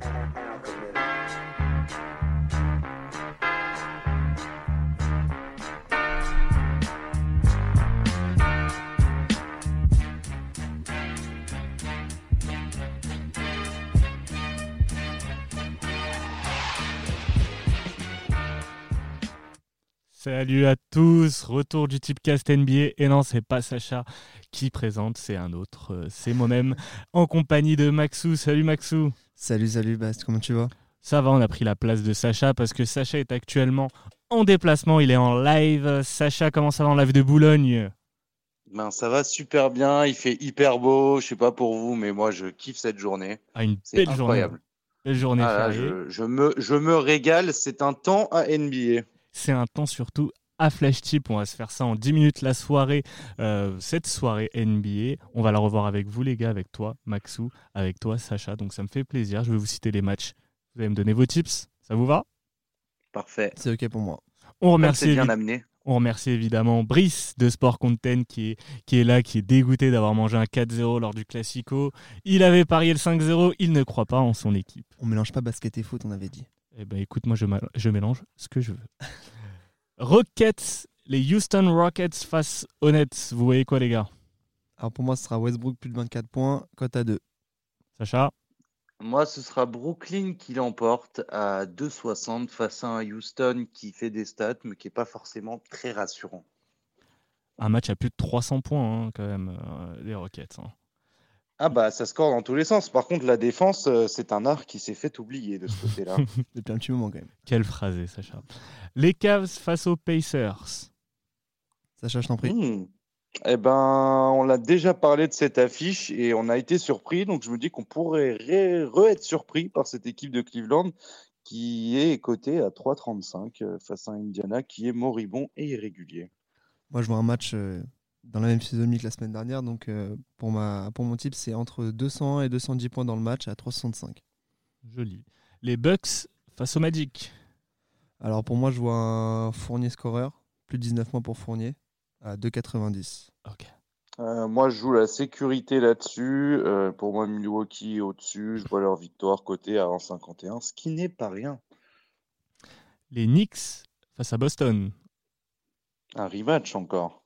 Thank you. Salut à tous, retour du type cast NBA. Et non, c'est pas Sacha qui présente, c'est un autre, euh, c'est moi-même, en compagnie de Maxou. Salut Maxou. Salut, salut Bast, comment tu vas? Ça va, on a pris la place de Sacha parce que Sacha est actuellement en déplacement, il est en live. Sacha, comment ça va en live de Boulogne? Ben, ça va super bien, il fait hyper beau, je sais pas pour vous, mais moi je kiffe cette journée. Ah, une belle incroyable. journée. Belle journée. Ah, je, me, je me régale, c'est un temps à NBA. C'est un temps surtout à Flash Tip. On va se faire ça en 10 minutes la soirée, euh, cette soirée NBA. On va la revoir avec vous les gars, avec toi Maxou, avec toi Sacha. Donc ça me fait plaisir. Je vais vous citer les matchs. Vous allez me donner vos tips. Ça vous va? Parfait. C'est ok pour moi. On remercie, bien amené. On remercie évidemment Brice de Sport Content qui est, qui est là, qui est dégoûté d'avoir mangé un 4-0 lors du Classico. Il avait parié le 5-0, il ne croit pas en son équipe. On mélange pas basket et foot, on avait dit. Eh ben écoute, moi je, je mélange ce que je veux. Rockets, les Houston Rockets face aux Nets. Vous voyez quoi les gars? Alors pour moi ce sera Westbrook plus de 24 points, cote à 2. Sacha? Moi ce sera Brooklyn qui l'emporte à 2,60 face à un Houston qui fait des stats mais qui n'est pas forcément très rassurant. Un match à plus de 300 points hein, quand même, euh, les Rockets. Hein. Ah bah ça score dans tous les sens. Par contre la défense euh, c'est un art qui s'est fait oublier de ce côté-là. Depuis un petit moment quand même. Quelle phrase Sacha. Les Cavs face aux Pacers. Sacha je t'en prie. Hmm. Eh ben on l'a déjà parlé de cette affiche et on a été surpris donc je me dis qu'on pourrait re-être surpris par cette équipe de Cleveland qui est cotée à 3,35 euh, face à Indiana qui est moribond et irrégulier. Moi je vois un match euh, dans la même physionomie que la semaine dernière. Donc euh, pour, ma, pour mon type, c'est entre 200 et 210 points dans le match à 365. Joli. Les Bucks face au Magic. Alors pour moi, je vois un Fournier scoreur, plus de 19 points pour Fournier, à 2,90. Ok. Euh, moi, je joue la sécurité là-dessus. Euh, pour moi, Milwaukee est au-dessus. Je vois leur victoire côté à 1,51, ce qui n'est pas rien. Les Knicks face à Boston. Un rematch encore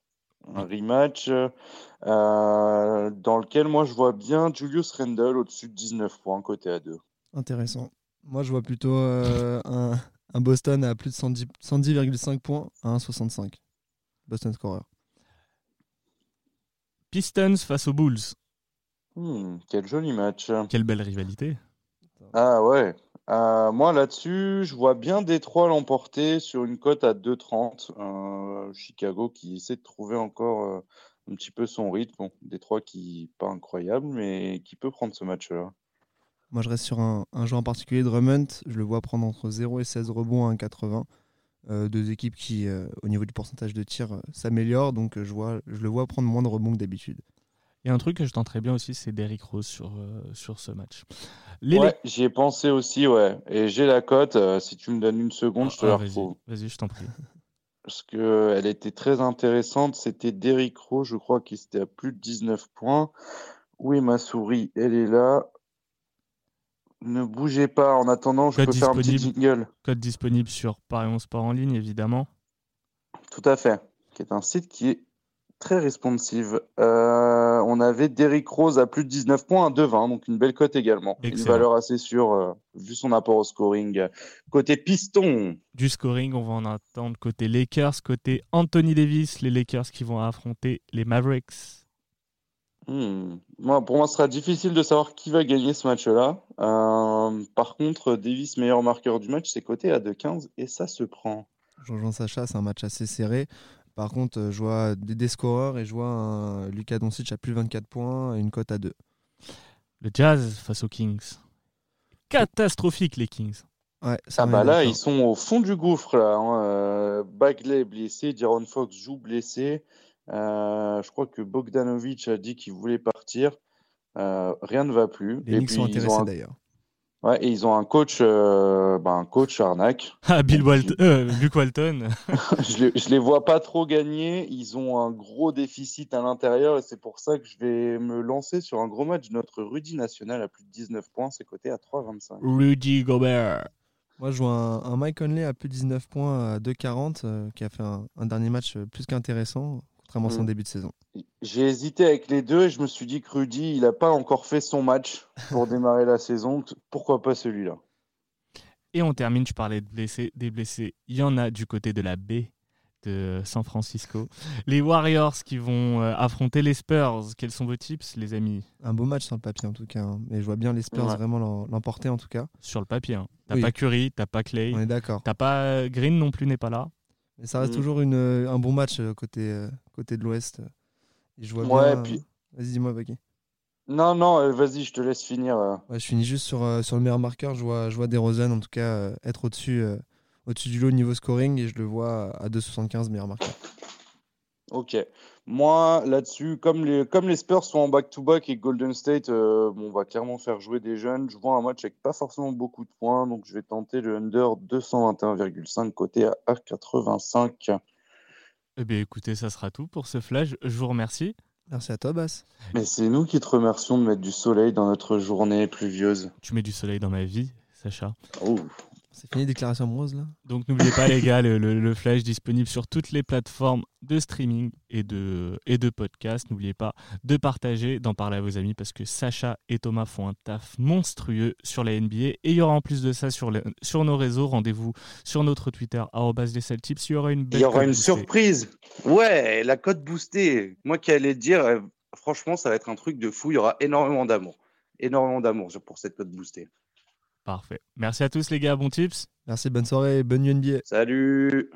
un rematch euh, dans lequel moi je vois bien Julius Randle au-dessus de 19 points côté à 2. Intéressant. Moi je vois plutôt euh, un, Boston à plus de 110,5 points à 1,65. Boston scorer. Pistons face aux Bulls. Hmm, quel joli match. Quelle belle rivalité. Ah ouais. Euh, moi, là-dessus, je vois bien Détroit l'emporter sur une cote à 2,30. Euh, Chicago qui essaie de trouver encore euh, un petit peu son rythme. Bon, Détroit qui pas incroyable, mais qui peut prendre ce match-là. Moi, je reste sur un, un joueur en particulier, Drummond. Je le vois prendre entre 0 et 16 rebonds à 1,80. deux équipes qui, au niveau du pourcentage de tir, s'améliorent. Donc, je, vois, je le vois prendre moins de rebonds que d'habitude. Et un truc que je tenterais bien aussi, c'est Derrick Rose sur, sur ce match. Ouais, j'y ai pensé aussi, ouais. Et j'ai la cote. Euh, si tu me donnes une seconde, je te la ah, retrouve. Vas-y, je t'en prie. Parce qu'elle était très intéressante. C'était Derrick Rose, je crois, qui était à plus de 19 points. Est ma souris Elle est là. Ne bougez pas. En attendant, je peux faire un petit jingle. Code disponible sur Paris Sport en ligne, évidemment. Tout à fait. Qui est un site qui est très responsive. Euh, on avait Derrick Rose à plus de 19 points à 2,20, donc une belle cote également. Une valeur assez sûre euh, vu son apport au scoring. Côté piston. Du scoring, on va en attendre côté Lakers, côté Anthony Davis, les Lakers qui vont affronter les Mavericks. Hmm. Moi, pour moi, ce sera difficile de savoir qui va gagner ce match-là. Euh, par contre, Davis, meilleur marqueur du match, c'est coté à 2,15 et ça se prend. Jean-Jean Sacha, c'est un match assez serré. Par contre, euh, je vois des, scoreurs et je vois un Lucas Doncic à plus de 24 points et une cote à 2. Le Jazz face aux Kings. Catastrophique les Kings. Ouais, ah bah là, ils sont au fond du gouffre. Là, hein. euh, Bagley blessé, Diron Fox joue blessé. Euh, je crois que Bogdanovic a dit qu'il voulait partir. rien ne va plus. Les Knicks sont intéressés d'ailleurs. Ouais, et ils ont un coach, euh, bah, un coach arnaque. Ah, Bill Walton, euh, Luke Walton. je, les, les vois pas trop gagner. Ils ont un gros déficit à l'intérieur et c'est pour ça que je vais me lancer sur un gros match. Notre Rudy National à plus de 19 points, c'est coté à 3,25. Rudy Gobert. Moi, je vois un, un Mike Conley à plus de 19 points à 2,40 euh, qui a fait un, un dernier match euh, plus qu'intéressant, contrairement à son Mm. début de saison. J'ai hésité avec les deux et je me suis dit que Rudy, il n'a pas encore fait son match pour démarrer la saison. Pourquoi pas celui-là? Et on termine, tu parlais de blessés, des blessés. Il y en a du côté de la baie de San Francisco. Les Warriors qui vont euh, affronter les Spurs. Quels sont vos tips, les amis? Un beau match sur le papier en tout cas, hein. mais je vois bien les Spurs Ouais. vraiment l'em- l'emporter en tout cas. Sur le papier. hein. T'as Oui. pas Curry, t'as pas Clay, On est d'accord. t'as pas euh, Green non plus n'est pas là. Mais ça reste Mm. toujours une, euh, un bon match côté, côté de l'Ouest. Et je vois Ouais, bien. puis- euh, Vas-y, dis-moi, Baki. Non, non, euh, vas-y, je te laisse finir. euh. Ouais, je finis juste sur, sur le meilleur marqueur. Je vois, je vois DeRozan en tout cas être au-dessus au-dessus du lot niveau scoring et je le vois à 2,75 meilleur marqueur. Ok. Moi, là-dessus, comme les, comme les Spurs sont en back-to-back et Golden State, euh, bon, on va clairement faire jouer des jeunes. Je vois un match avec pas forcément beaucoup de points, donc je vais tenter le under 221,5 côté à 1,85. Eh bien, écoutez, ça sera tout pour ce flash. Je vous remercie. Merci à toi, Bass. Mais c'est nous qui te remercions de mettre du soleil dans notre journée pluvieuse. Tu mets du soleil dans ma vie, Sacha. Oh. C'est fini, déclaration amoureuse là Donc n'oubliez pas les gars, le, le- le flash disponible sur toutes les plateformes de streaming et de, et de podcast. N'oubliez pas de partager, d'en parler à vos amis parce que Sacha et Thomas font un taf monstrueux sur la NBA. Et il y aura en plus de ça sur, les- sur nos réseaux. Rendez-vous sur notre Twitter, arobase les Celtips. Il y aura une Il belle y aura une boostée. surprise. Ouais, la cote boostée. Moi qui allais te dire, euh, franchement, ça va être un truc de fou. Il y aura énormément d'amour. Énormément d'amour pour cette cote boostée. Parfait. Merci à tous les gars, bon tips. Merci, bonne soirée, bonne nuit NBA. Salut